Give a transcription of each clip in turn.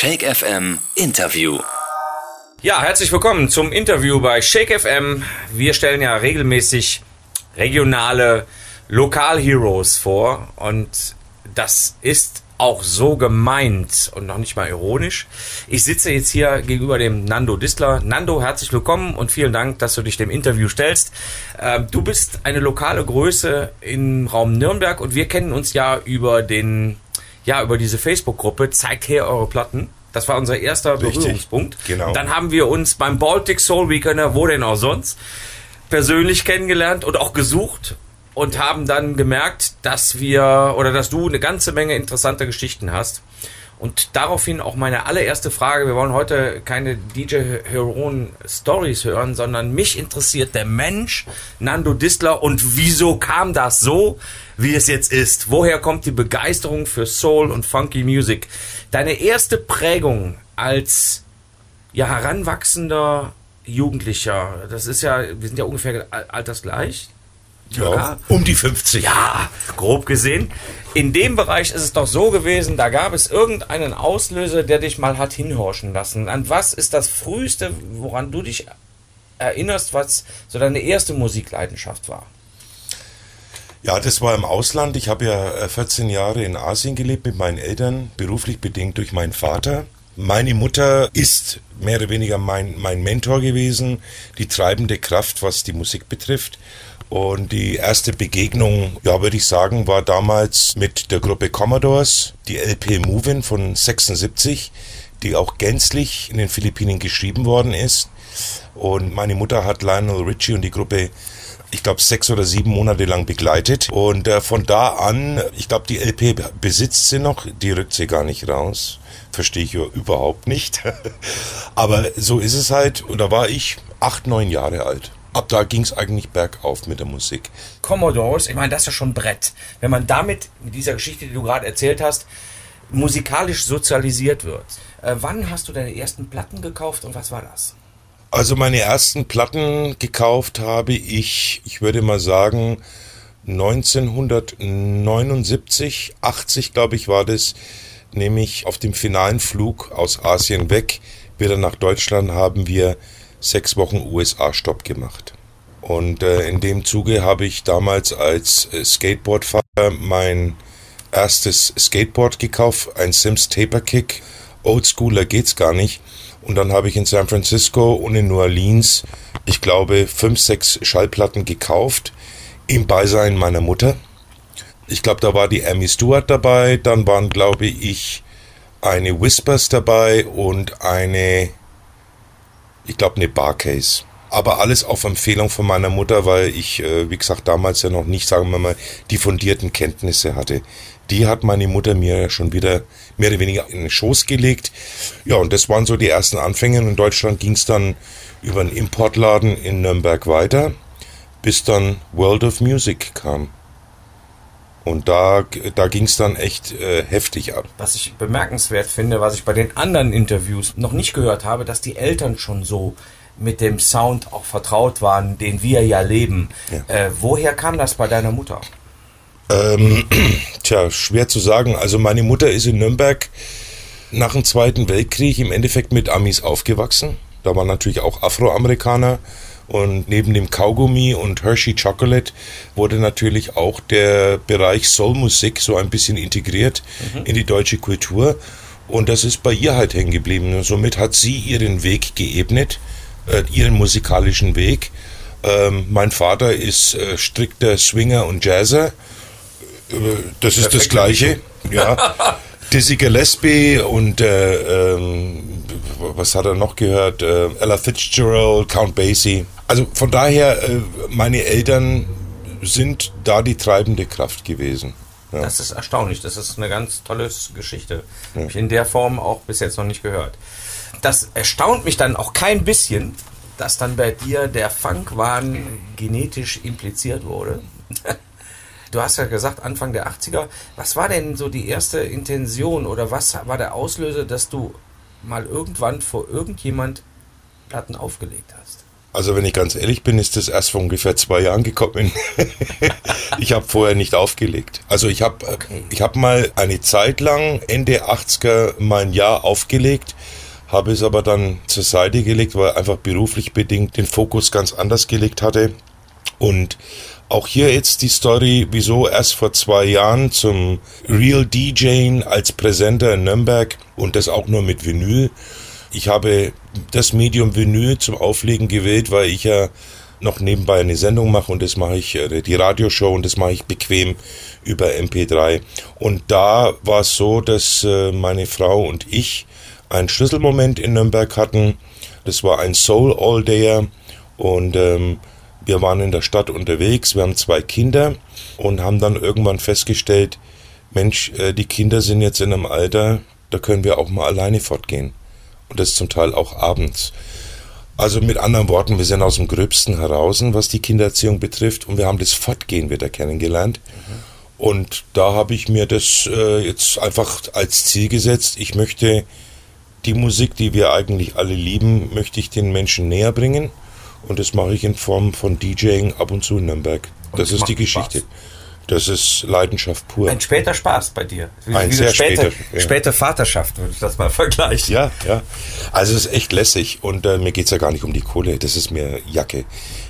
Shake FM Interview. Ja, herzlich willkommen zum Interview bei Shake FM. Wir stellen ja regelmäßig regionale Lokalheroes vor und das ist auch so gemeint und noch nicht mal ironisch. Ich sitze jetzt hier gegenüber dem Nando Distler. Nando, herzlich willkommen und vielen Dank, dass du dich dem Interview stellst. Ähm, du bist eine lokale Größe im Raum Nürnberg und wir kennen uns ja über den, ja, über diese Facebook-Gruppe. Zeigt her eure Platten. Das war unser erster Richtig, Berührungspunkt. genau. Dann haben wir uns beim Baltic Soul Weekender, wo denn auch sonst, persönlich kennengelernt und auch gesucht und haben dann gemerkt, dass wir oder dass du eine ganze Menge interessanter Geschichten hast. Und daraufhin auch meine allererste Frage. Wir wollen heute keine DJ Heron Stories hören, sondern mich interessiert der Mensch, Nando Distler, und wieso kam das so, wie es jetzt ist? Woher kommt die Begeisterung für Soul und Funky Music? Deine erste Prägung als ja, heranwachsender Jugendlicher, das ist ja, wir sind ja ungefähr al- Ja, um die 50. Ja, grob gesehen. In dem Bereich ist es doch so gewesen, da gab es irgendeinen Auslöser, der dich mal hat hinhorchen lassen. An was ist das früheste, woran du dich erinnerst, was so deine erste Musikleidenschaft war? Ja, das war im Ausland. Ich habe ja äh, 14 Jahre in Asien gelebt mit meinen Eltern, beruflich bedingt durch meinen Vater. Meine Mutter ist mehr oder weniger mein, mein Mentor gewesen, die treibende Kraft, was die Musik betrifft. Und die erste Begegnung, ja, würde ich sagen, war damals mit der Gruppe Commodores, die LP Movin von 76, die auch gänzlich in den Philippinen geschrieben worden ist. Und meine Mutter hat Lionel Richie und die Gruppe ich glaube, sechs oder sieben Monate lang begleitet. Und äh, von da an, ich glaube, die LP besitzt sie noch, die rückt sie gar nicht raus. Verstehe ich ja überhaupt nicht. Aber so ist es halt. Und da war ich acht, neun Jahre alt. Ab da ging es eigentlich bergauf mit der Musik. Commodores, ich meine, das ist ja schon Brett. Wenn man damit, mit dieser Geschichte, die du gerade erzählt hast, musikalisch sozialisiert wird. Äh, wann hast du deine ersten Platten gekauft und was war das? Also meine ersten Platten gekauft habe ich, ich würde mal sagen, 1979, 80 glaube ich war das, nämlich auf dem finalen Flug aus Asien weg, wieder nach Deutschland haben wir sechs Wochen USA-Stopp gemacht. Und äh, in dem Zuge habe ich damals als äh, Skateboardfahrer mein erstes Skateboard gekauft, ein Sims Taper Kick. Oldschooler geht's gar nicht. Und dann habe ich in San Francisco und in New Orleans, ich glaube, fünf, sechs Schallplatten gekauft, im Beisein meiner Mutter. Ich glaube, da war die Amy Stewart dabei, dann waren, glaube ich, eine Whispers dabei und eine, ich glaube, eine Barcase. Aber alles auf Empfehlung von meiner Mutter, weil ich, äh, wie gesagt, damals ja noch nicht, sagen wir mal, die fundierten Kenntnisse hatte. Die hat meine Mutter mir ja schon wieder mehr oder weniger in den Schoß gelegt. Ja, und das waren so die ersten Anfänge. In Deutschland ging es dann über einen Importladen in Nürnberg weiter, bis dann World of Music kam. Und da, da ging es dann echt äh, heftig ab. Was ich bemerkenswert finde, was ich bei den anderen Interviews noch nicht gehört habe, dass die Eltern schon so mit dem Sound auch vertraut waren, den wir ja leben. Ja. Äh, woher kam das bei deiner Mutter? Ähm, tja, schwer zu sagen. Also meine Mutter ist in Nürnberg nach dem Zweiten Weltkrieg im Endeffekt mit Amis aufgewachsen. Da waren natürlich auch Afroamerikaner. Und neben dem Kaugummi und Hershey Chocolate wurde natürlich auch der Bereich Soulmusik so ein bisschen integriert in die deutsche Kultur. Und das ist bei ihr halt hängen geblieben. Und somit hat sie ihren Weg geebnet, äh, ihren musikalischen Weg. Ähm, mein Vater ist äh, strikter Swinger und Jazzer. Äh, das ist das Perfekte Gleiche. Ja. Dizzy Gillespie und äh, ähm, was hat er noch gehört? Äh, Ella Fitzgerald, Count Basie. Also von daher, äh, meine Eltern sind da die treibende Kraft gewesen. Ja. Das ist erstaunlich. Das ist eine ganz tolle Geschichte. Habe ich in der Form auch bis jetzt noch nicht gehört. Das erstaunt mich dann auch kein bisschen, dass dann bei dir der Funkwahn genetisch impliziert wurde. Du hast ja gesagt, Anfang der 80er. Was war denn so die erste Intention oder was war der Auslöser, dass du mal irgendwann vor irgendjemand Platten aufgelegt hast? Also wenn ich ganz ehrlich bin, ist das erst vor ungefähr zwei Jahren gekommen. ich habe vorher nicht aufgelegt. Also ich habe okay. ich hab mal eine Zeit lang, Ende 80er, mein Jahr aufgelegt, habe es aber dann zur Seite gelegt, weil einfach beruflich bedingt den Fokus ganz anders gelegt hatte. Und auch hier jetzt die Story, wieso erst vor zwei Jahren zum Real DJing als Präsenter in Nürnberg und das auch nur mit Vinyl. Ich habe das Medium Vinyl zum Auflegen gewählt, weil ich ja noch nebenbei eine Sendung mache und das mache ich, äh, die Radioshow und das mache ich bequem über MP3. Und da war es so, dass äh, meine Frau und ich einen Schlüsselmoment in Nürnberg hatten. Das war ein Soul All Dayer und ähm, wir waren in der Stadt unterwegs, wir haben zwei Kinder und haben dann irgendwann festgestellt, Mensch, äh, die Kinder sind jetzt in einem Alter, da können wir auch mal alleine fortgehen. Und das zum Teil auch abends. Also mit anderen Worten, wir sind aus dem Gröbsten heraus, was die Kindererziehung betrifft, und wir haben das Fortgehen wieder kennengelernt. Mhm. Und da habe ich mir das äh, jetzt einfach als Ziel gesetzt. Ich möchte die Musik, die wir eigentlich alle lieben, möchte ich den Menschen näher bringen. Und das mache ich in Form von DJing ab und zu in Nürnberg. das ist die Geschichte. Spaß. Das ist Leidenschaft pur. Ein später Spaß bei dir. Wie, Ein wie sehr später, später, ja. später Vaterschaft, würde ich das mal vergleichen. Ja, ja. Also es ist echt lässig und äh, mir geht's ja gar nicht um die Kohle, das ist mir Jacke.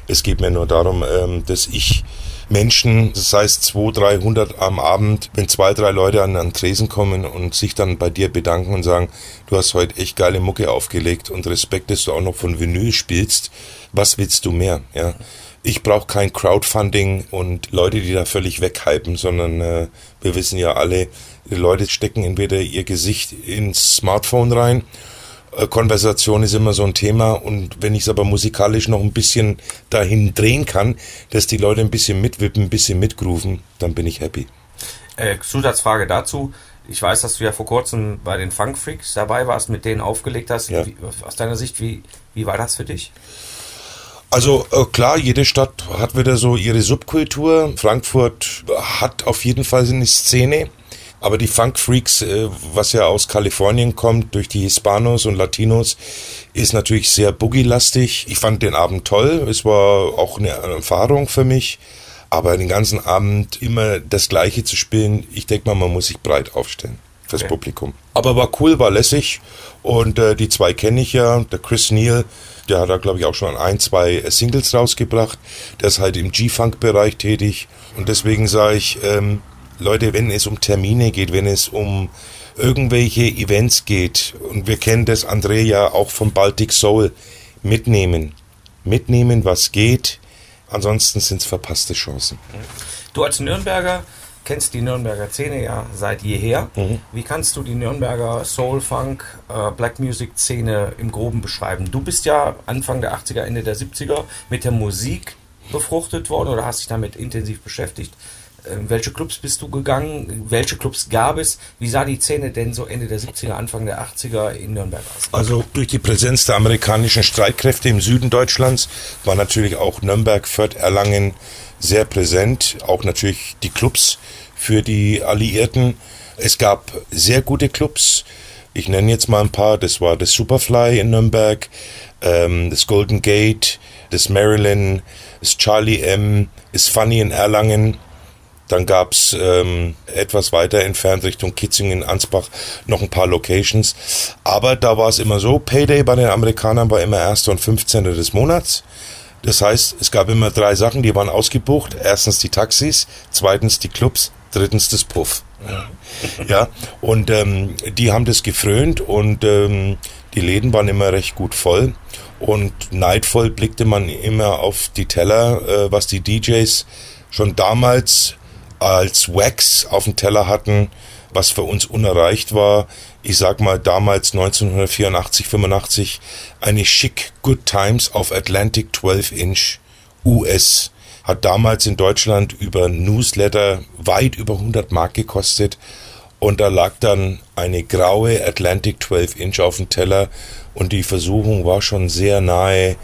Es geht mir nur darum, ähm, dass ich Menschen, das heißt 200, 300 am Abend, wenn zwei, drei Leute an den Tresen kommen und sich dann bei dir bedanken und sagen, du hast heute echt geile Mucke aufgelegt und Respekt, dass du auch noch von Vinyl spielst, was willst du mehr? Ja ich brauche kein Crowdfunding und Leute, die da völlig weghypen, sondern äh, wir wissen ja alle, die Leute stecken entweder ihr Gesicht ins Smartphone rein. Äh, Konversation ist immer so ein Thema und wenn ich es aber musikalisch noch ein bisschen dahin drehen kann, dass die Leute ein bisschen mitwippen, ein bisschen mitgrooven, dann bin ich happy. Äh, Zusatzfrage dazu. Ich weiß, dass du ja vor kurzem bei den Funk Freaks dabei warst, mit denen aufgelegt hast. Ja. Wie, aus deiner Sicht, wie, wie war das für dich? Also äh, klar, jede Stadt hat wieder so ihre Subkultur. Frankfurt hat auf jeden Fall eine Szene. Aber die Funk Freaks, äh, was ja aus Kalifornien kommt, durch die Hispanos und Latinos, ist natürlich sehr boogie-lastig. Ich fand den Abend toll. Es war auch eine Erfahrung für mich. Aber den ganzen Abend immer das Gleiche zu spielen, ich denke mal, man muss sich breit aufstellen fürs okay. Publikum. Aber war cool, war lässig. Und äh, die zwei kenne ich ja. Der Chris Neal, der hat da, glaube ich, auch schon ein, zwei Singles rausgebracht. Der ist halt im G-Funk-Bereich tätig. Und deswegen sage ich, ähm, Leute, wenn es um Termine geht, wenn es um irgendwelche Events geht, und wir kennen das, André, ja auch vom Baltic Soul, mitnehmen. Mitnehmen, was geht. Ansonsten sind es verpasste Chancen. Du als Nürnberger kennst die Nürnberger Szene ja seit jeher. Mhm. Wie kannst du die Nürnberger Soul, Funk, äh, Black Music Szene im Groben beschreiben? Du bist ja Anfang der 80er, Ende der 70er mit der Musik befruchtet worden oder hast dich damit intensiv beschäftigt. In ähm, welche Clubs bist du gegangen? Welche Clubs gab es? Wie sah die Szene denn so Ende der 70er, Anfang der 80er in Nürnberg aus? Also durch die Präsenz der amerikanischen Streitkräfte im Süden Deutschlands war natürlich auch Nürnberg, Fürth, Erlangen, sehr präsent, auch natürlich die Clubs für die Alliierten. Es gab sehr gute Clubs. Ich nenne jetzt mal ein paar. Das war das Superfly in Nürnberg, ähm, das Golden Gate, das Maryland, das Charlie M, das Funny in Erlangen. Dann gab's ähm, etwas weiter entfernt Richtung Kitzingen, Ansbach noch ein paar Locations. Aber da war es immer so, Payday bei den Amerikanern war immer 1. und 15. des Monats. Das heißt, es gab immer drei Sachen, die waren ausgebucht. Erstens die Taxis, zweitens die Clubs, drittens das Puff. Ja, und ähm, die haben das gefrönt und ähm, die Läden waren immer recht gut voll. Und neidvoll blickte man immer auf die Teller, äh, was die DJs schon damals als Wax auf dem Teller hatten, was für uns unerreicht war. Ich sag mal damals 1984, 85 eine schick Good Times auf Atlantic 12 Inch US hat damals in Deutschland über Newsletter weit über 100 Mark gekostet und da lag dann eine graue Atlantic 12 Inch auf dem Teller und die Versuchung war schon sehr nahe,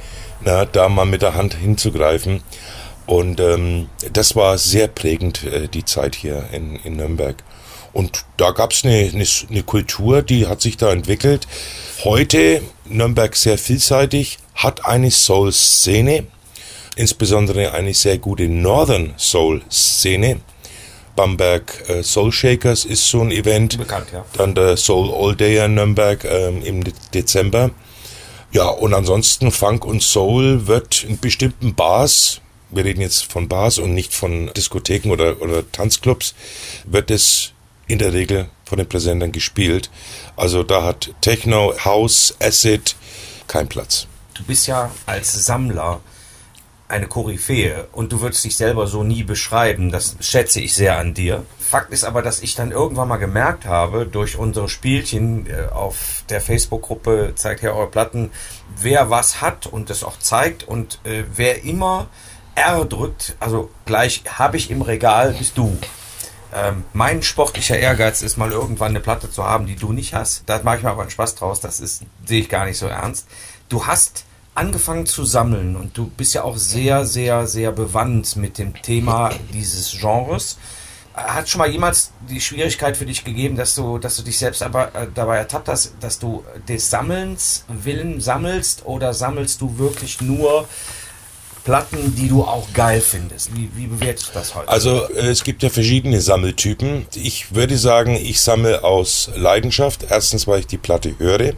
na, da mal mit der Hand hinzugreifen. Und ähm, das war sehr prägend, äh, die Zeit hier in, in Nürnberg. Und da gab es eine, eine, eine Kultur, die hat sich da entwickelt. Heute Nürnberg sehr vielseitig, hat eine Soul-Szene, insbesondere eine sehr gute Northern Soul-Szene. Bamberg äh, Soul Shakers ist so ein Event. Bekannt, ja. Dann der Soul All Day in Nürnberg ähm, im De Dezember. Ja, und ansonsten Funk und Soul wird in bestimmten Bars, wir reden jetzt von Bars und nicht von Diskotheken oder, oder Tanzclubs, wird es in der Regel von den Präsentern gespielt. Also da hat Techno, House, Acid keinen Platz. Du bist ja als Sammler eine Koryphäe und du würdest dich selber so nie beschreiben. Das schätze ich sehr an dir. Fakt ist aber, dass ich dann irgendwann mal gemerkt habe, durch unsere Spielchen äh, auf der Facebook-Gruppe zeigt her eure Platten, wer was hat und das auch zeigt und äh, wer immer R drückt, also gleich habe ich im Regal, bist du. Ähm, mein sportlicher Ehrgeiz ist mal irgendwann eine Platte zu haben, die du nicht hast. Da mache ich mir aber einen Spaß draus, das ist, sehe ich gar nicht so ernst. Du hast angefangen zu sammeln und du bist ja auch sehr, sehr, sehr bewandt mit dem Thema dieses Genres. Hat schon mal jemals die Schwierigkeit für dich gegeben, dass du, dass du dich selbst aber äh, dabei ertappt hast, dass du des Sammelns willen sammelst oder sammelst du wirklich nur Platten, die du auch geil findest? Wie, wie bewertest du das heute? Also äh, es gibt ja verschiedene Sammeltypen. Ich würde sagen, ich sammle aus Leidenschaft. Erstens, weil ich die Platte höre,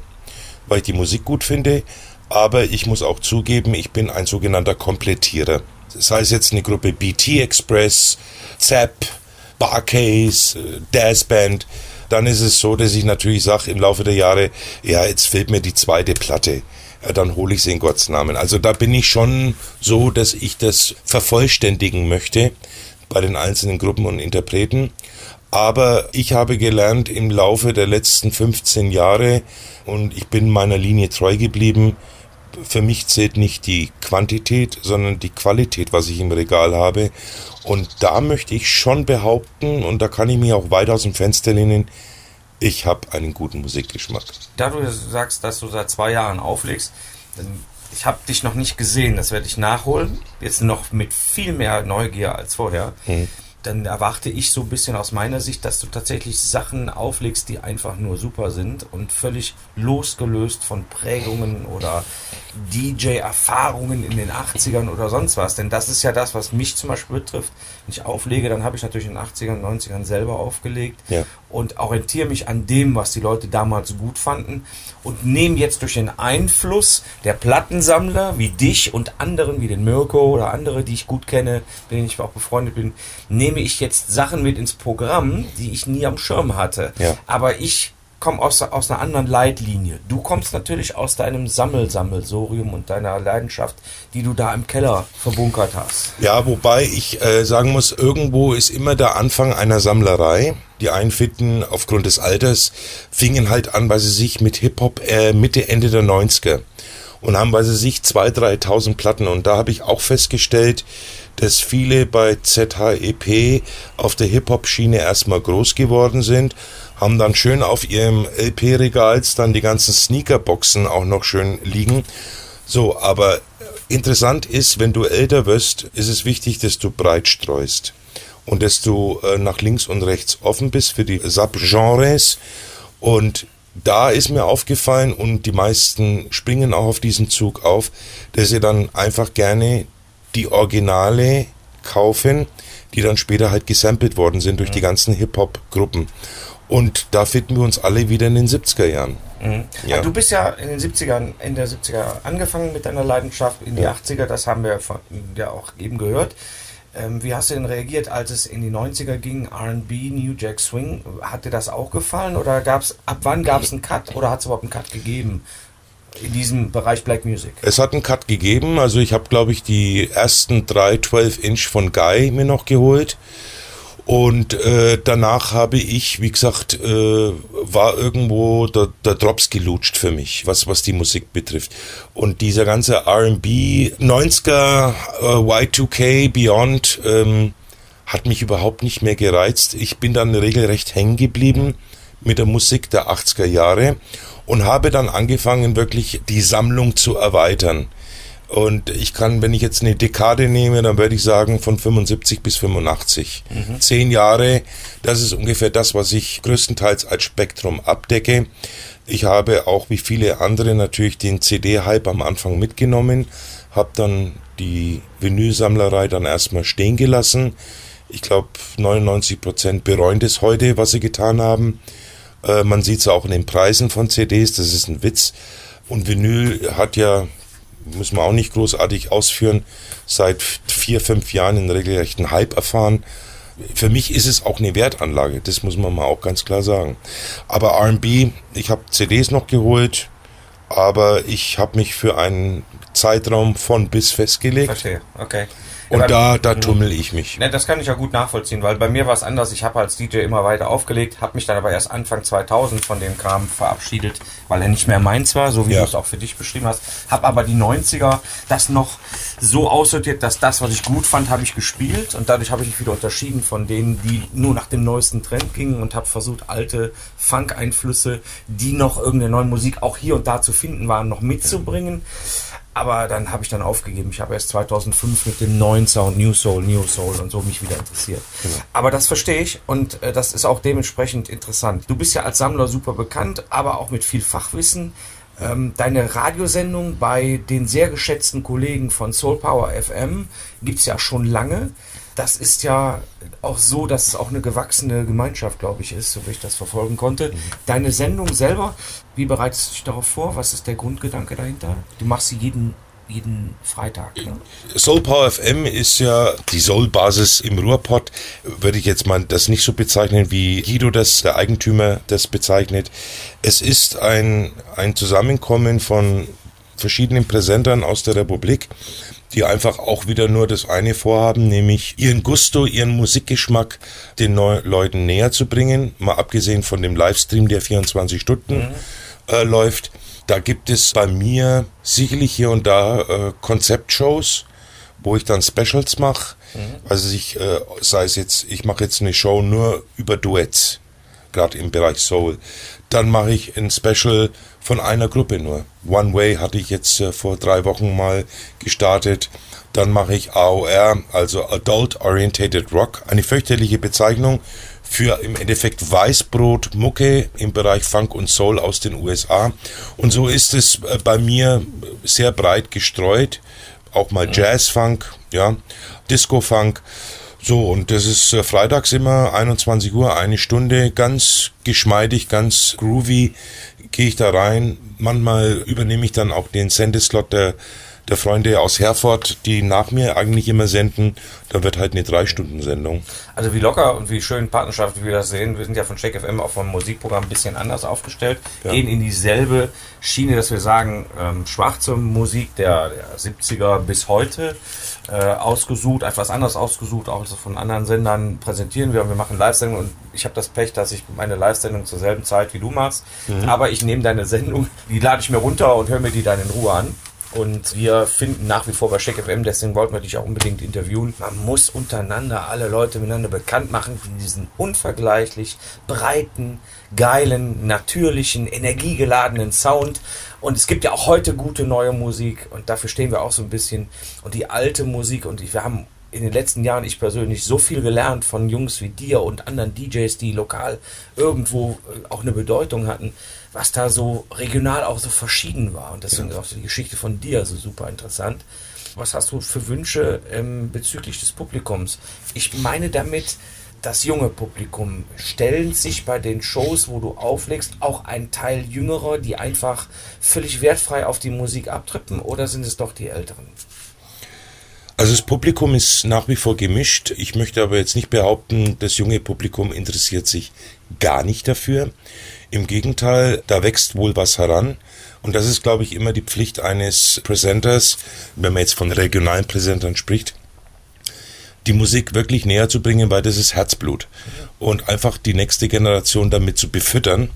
weil ich die Musik gut finde, aber ich muss auch zugeben, ich bin ein sogenannter Komplettierer. Sei es jetzt eine Gruppe BT Express, Zap, Barcase, äh, Dazzband, dann ist es so, dass ich natürlich sage im Laufe der Jahre, ja, jetzt fehlt mir die zweite Platte. Dann hole ich sie in Gottes Namen. Also da bin ich schon so, dass ich das vervollständigen möchte bei den einzelnen Gruppen und Interpreten. Aber ich habe gelernt im Laufe der letzten 15 Jahre und ich bin meiner Linie treu geblieben, für mich zählt nicht die Quantität, sondern die Qualität, was ich im Regal habe. Und da möchte ich schon behaupten, und da kann ich mich auch weit aus dem Fenster lehnen, ich habe einen guten Musikgeschmack. Da du sagst, dass du seit zwei Jahren auflegst, ich habe dich noch nicht gesehen, das werde ich nachholen. Jetzt noch mit viel mehr Neugier als vorher. Mhm dann erwarte ich so ein bisschen aus meiner Sicht, dass du tatsächlich Sachen auflegst, die einfach nur super sind und völlig losgelöst von Prägungen oder DJ-Erfahrungen in den 80ern oder sonst was. Denn das ist ja das, was mich zum Beispiel betrifft. Wenn ich auflege, dann habe ich natürlich in den 80ern, 90ern selber aufgelegt ja. Und orientiere mich an dem, was die Leute damals gut fanden und nehme jetzt durch den Einfluss der Plattensammler wie dich und anderen wie den Mirko oder andere, die ich gut kenne, mit denen ich auch befreundet bin, nehme ich jetzt Sachen mit ins Programm, die ich nie am Schirm hatte. Ja. Aber ich komme aus, aus einer anderen Leitlinie. Du kommst natürlich aus deinem Sammelsammelsorium und deiner Leidenschaft, die du da im Keller verbunkert hast. Ja, wobei ich äh, sagen muss, irgendwo ist immer der Anfang einer Sammlerei. Die einen finden aufgrund des Alters, fingen halt an, weil sie sich mit Hip-Hop äh, Mitte, Ende der 90er und haben bei sich 2.000, 3.000 Platten. Und da habe ich auch festgestellt, dass viele bei ZHEP auf der Hip-Hop-Schiene erstmal groß geworden sind haben dann schön auf ihrem LP-Regal dann die ganzen Sneakerboxen auch noch schön liegen. So, aber interessant ist, wenn du älter wirst, ist es wichtig, dass du breit streust und dass du äh, nach links und rechts offen bist für die Subgenres und da ist mir aufgefallen und die meisten springen auch auf diesen Zug auf, dass sie dann einfach gerne die Originale kaufen, die dann später halt gesampelt worden sind durch die ganzen Hip-Hop-Gruppen. Und da finden wir uns alle wieder in den 70er Jahren. Mhm. Ja. Du bist ja in den 70ern, in der 70er angefangen mit deiner Leidenschaft, in die ja. 80er, das haben wir von, ja auch eben gehört. Ähm, wie hast du denn reagiert, als es in die 90er ging, RB, New Jack Swing? Hat dir das auch gefallen oder gab's, ab wann gab es einen Cut oder hat es überhaupt einen Cut gegeben? in diesem Bereich Black Music? Es hat einen Cut gegeben. Also ich habe, glaube ich, die ersten drei 12-Inch von Guy mir noch geholt. Und äh, danach habe ich, wie gesagt, äh, war irgendwo der, der Drops gelutscht für mich, was, was die Musik betrifft. Und dieser ganze RB, 90er, äh, Y2K, Beyond, ähm, hat mich überhaupt nicht mehr gereizt. Ich bin dann regelrecht hängen geblieben mit der Musik der 80er Jahre und habe dann angefangen, wirklich die Sammlung zu erweitern. Und ich kann, wenn ich jetzt eine Dekade nehme, dann würde ich sagen von 75 bis 85. Mhm. Zehn Jahre, das ist ungefähr das, was ich größtenteils als Spektrum abdecke. Ich habe auch wie viele andere natürlich den CD-Hype am Anfang mitgenommen, habe dann die Vinylsammlerei dann erstmal stehen gelassen. Ich glaube, 99 Prozent bereuen das heute, was sie getan haben. Äh, man sieht es auch in den Preisen von CDs, das ist ein Witz. Und Vinyl hat ja, muss man auch nicht großartig ausführen, seit vier, fünf Jahren in regelrechten Hype erfahren. Für mich ist es auch eine Wertanlage, das muss man mal auch ganz klar sagen. Aber RB, ich habe CDs noch geholt, aber ich habe mich für einen Zeitraum von bis festgelegt. Verstehe, okay. Und Ja, da, da tummel ich mich. Ne, das kann ich ja gut nachvollziehen, weil bei mir war es anders. Ich habe als DJ immer weiter aufgelegt, habe mich dann aber erst Anfang 2000 von dem Kram verabschiedet, weil er nicht mehr meins war, so wie Ja. du es auch für dich beschrieben hast. Habe aber die 90er das noch so aussortiert, dass das, was ich gut fand, habe ich gespielt und dadurch habe ich mich wieder unterschieden von denen, die nur nach dem neuesten Trend gingen und habe versucht, alte Funk-Einflüsse, die noch irgendeine neue Musik auch hier und da zu finden waren, noch mitzubringen. Aber dann habe ich dann aufgegeben. Ich habe erst 2005 mit dem neuen Sound New Soul, New Soul und so mich wieder interessiert. Aber das verstehe ich und äh, das ist auch dementsprechend interessant. Du bist ja als Sammler super bekannt, aber auch mit viel Fachwissen. Ähm, deine Radiosendung bei den sehr geschätzten Kollegen von Soul Power FM gibt's ja schon lange. Das ist ja auch so, dass es auch eine gewachsene Gemeinschaft, glaube ich, ist, so wie ich das verfolgen konnte. Deine Sendung selber, wie bereitest du dich darauf vor? Was ist der Grundgedanke dahinter? Du machst sie jeden, jeden Freitag. Ne? Soul Power FM ist ja die Soul-Basis im Ruhrpott. Würde ich jetzt mal das nicht so bezeichnen, wie Guido das, der Eigentümer, das bezeichnet. Es ist ein, ein Zusammenkommen von verschiedenen Präsentern aus der Republik, die einfach auch wieder nur das eine vorhaben, nämlich ihren Gusto, ihren Musikgeschmack den Neu Leuten näher zu bringen. Mal abgesehen von dem Livestream, der 24 Stunden äh, läuft. Da gibt es bei mir sicherlich hier und da äh, Konzeptshows, wo ich dann Specials mache. Also ich, äh, sei es jetzt, ich mache jetzt eine Show nur über Duets, gerade im Bereich Soul. Dann mache ich ein Special von einer Gruppe nur. One Way hatte ich jetzt äh, vor drei Wochen mal gestartet. Dann mache ich AOR, also Adult Orientated Rock, eine fürchterliche Bezeichnung für im Endeffekt Weißbrot Mucke im Bereich Funk und Soul aus den USA. Und so ist es äh, bei mir sehr breit gestreut. Auch mal Jazz-Funk, ja, Disco-Funk. So, und das ist äh, freitags immer 21 Uhr, eine Stunde, ganz geschmeidig, ganz groovy gehe ich da rein. Manchmal übernehme ich dann auch den Sendeslot der, der Freunde aus Herford, die nach mir eigentlich immer senden. Da wird halt eine Drei-Stunden-Sendung. Also wie locker und wie schön Partnerschaft wir das sehen. Wir sind ja von Check FM auch vom Musikprogramm ein bisschen anders aufgestellt. Ja. Gehen in dieselbe Schiene, dass wir sagen, ähm, schwarze Musik der, der 70er bis heute äh, ausgesucht, etwas anders ausgesucht, auch von anderen Sendern präsentieren wir und wir machen Live-Sendungen und ich habe das Pech, dass ich meine Live-Sendung zur selben Zeit wie du machst. Aber ich nehme deine Sendung, die lade ich mir runter und höre mir die dann in Ruhe an. Und wir finden nach wie vor bei Check FM, deswegen wollten wir dich auch unbedingt interviewen. Man muss untereinander alle Leute miteinander bekannt machen, die diesen unvergleichlich breiten, geilen, natürlichen, energiegeladenen Sound. Und es gibt ja auch heute gute neue Musik und dafür stehen wir auch so ein bisschen. Und die alte Musik und ich, wir haben in den letzten Jahren, ich persönlich, so viel gelernt von Jungs wie dir und anderen DJs, die lokal irgendwo äh, auch eine Bedeutung hatten, was da so regional auch so verschieden war. Und deswegen ist auch die Geschichte von dir so super interessant. Was hast du für Wünsche ähm, bezüglich des Publikums? Ich meine damit, das junge Publikum. Stellen sich bei den Shows, wo du auflegst, auch ein Teil Jüngerer, die einfach völlig wertfrei auf die Musik abtrippen? Oder sind es doch die Älteren? Also das Publikum ist nach wie vor gemischt. Ich möchte aber jetzt nicht behaupten, das junge Publikum interessiert sich gar nicht dafür. Im Gegenteil, da wächst wohl was heran. Und das ist, glaube ich, immer die Pflicht eines Präsenters, wenn man jetzt von regionalen Präsentern spricht, die Musik wirklich näher zu bringen, weil das ist Herzblut. Und einfach die nächste Generation damit zu befüttern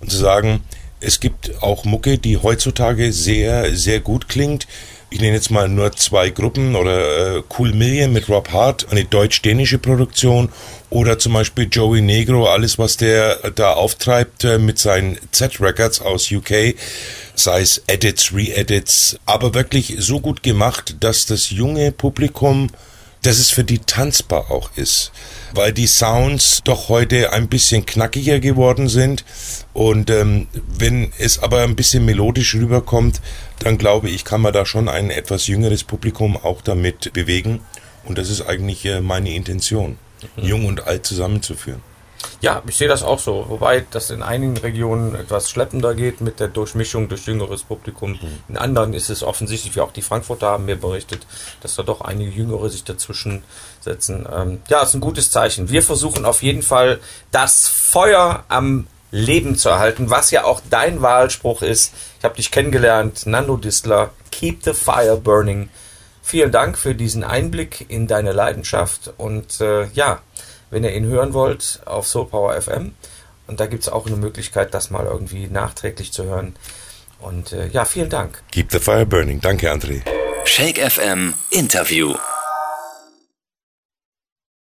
und zu sagen, es gibt auch Mucke, die heutzutage sehr, sehr gut klingt. Ich nenne jetzt mal nur zwei Gruppen oder äh, Cool Million mit Rob Hart, eine deutsch-dänische Produktion oder zum Beispiel Joey Negro, alles was der da auftreibt äh, mit seinen Z-Records aus UK, sei es Edits, Re-Edits, aber wirklich so gut gemacht, dass das junge Publikum dass es für die tanzbar auch ist, weil die Sounds doch heute ein bisschen knackiger geworden sind und ähm, wenn es aber ein bisschen melodisch rüberkommt, dann glaube ich, kann man da schon ein etwas jüngeres Publikum auch damit bewegen und das ist eigentlich äh, meine Intention, mhm. jung und alt zusammenzuführen. Ja, ich sehe das auch so. Wobei das in einigen Regionen etwas schleppender geht mit der Durchmischung durch jüngeres Publikum. In anderen ist es offensichtlich, wie auch die Frankfurter haben mir berichtet, dass da doch einige Jüngere sich dazwischen setzen. Ähm, ja, ist ein gutes Zeichen. Wir versuchen auf jeden Fall das Feuer am Leben zu erhalten, was ja auch dein Wahlspruch ist. Ich habe dich kennengelernt, Nando Distler, Keep the Fire Burning. Vielen Dank für diesen Einblick in deine Leidenschaft und äh, ja, wenn ihr ihn hören wollt, auf Soul Power FM. Und da gibt es auch eine Möglichkeit, das mal irgendwie nachträglich zu hören. Und äh, ja, vielen Dank. Keep the fire burning. Danke, André. Shake FM Interview.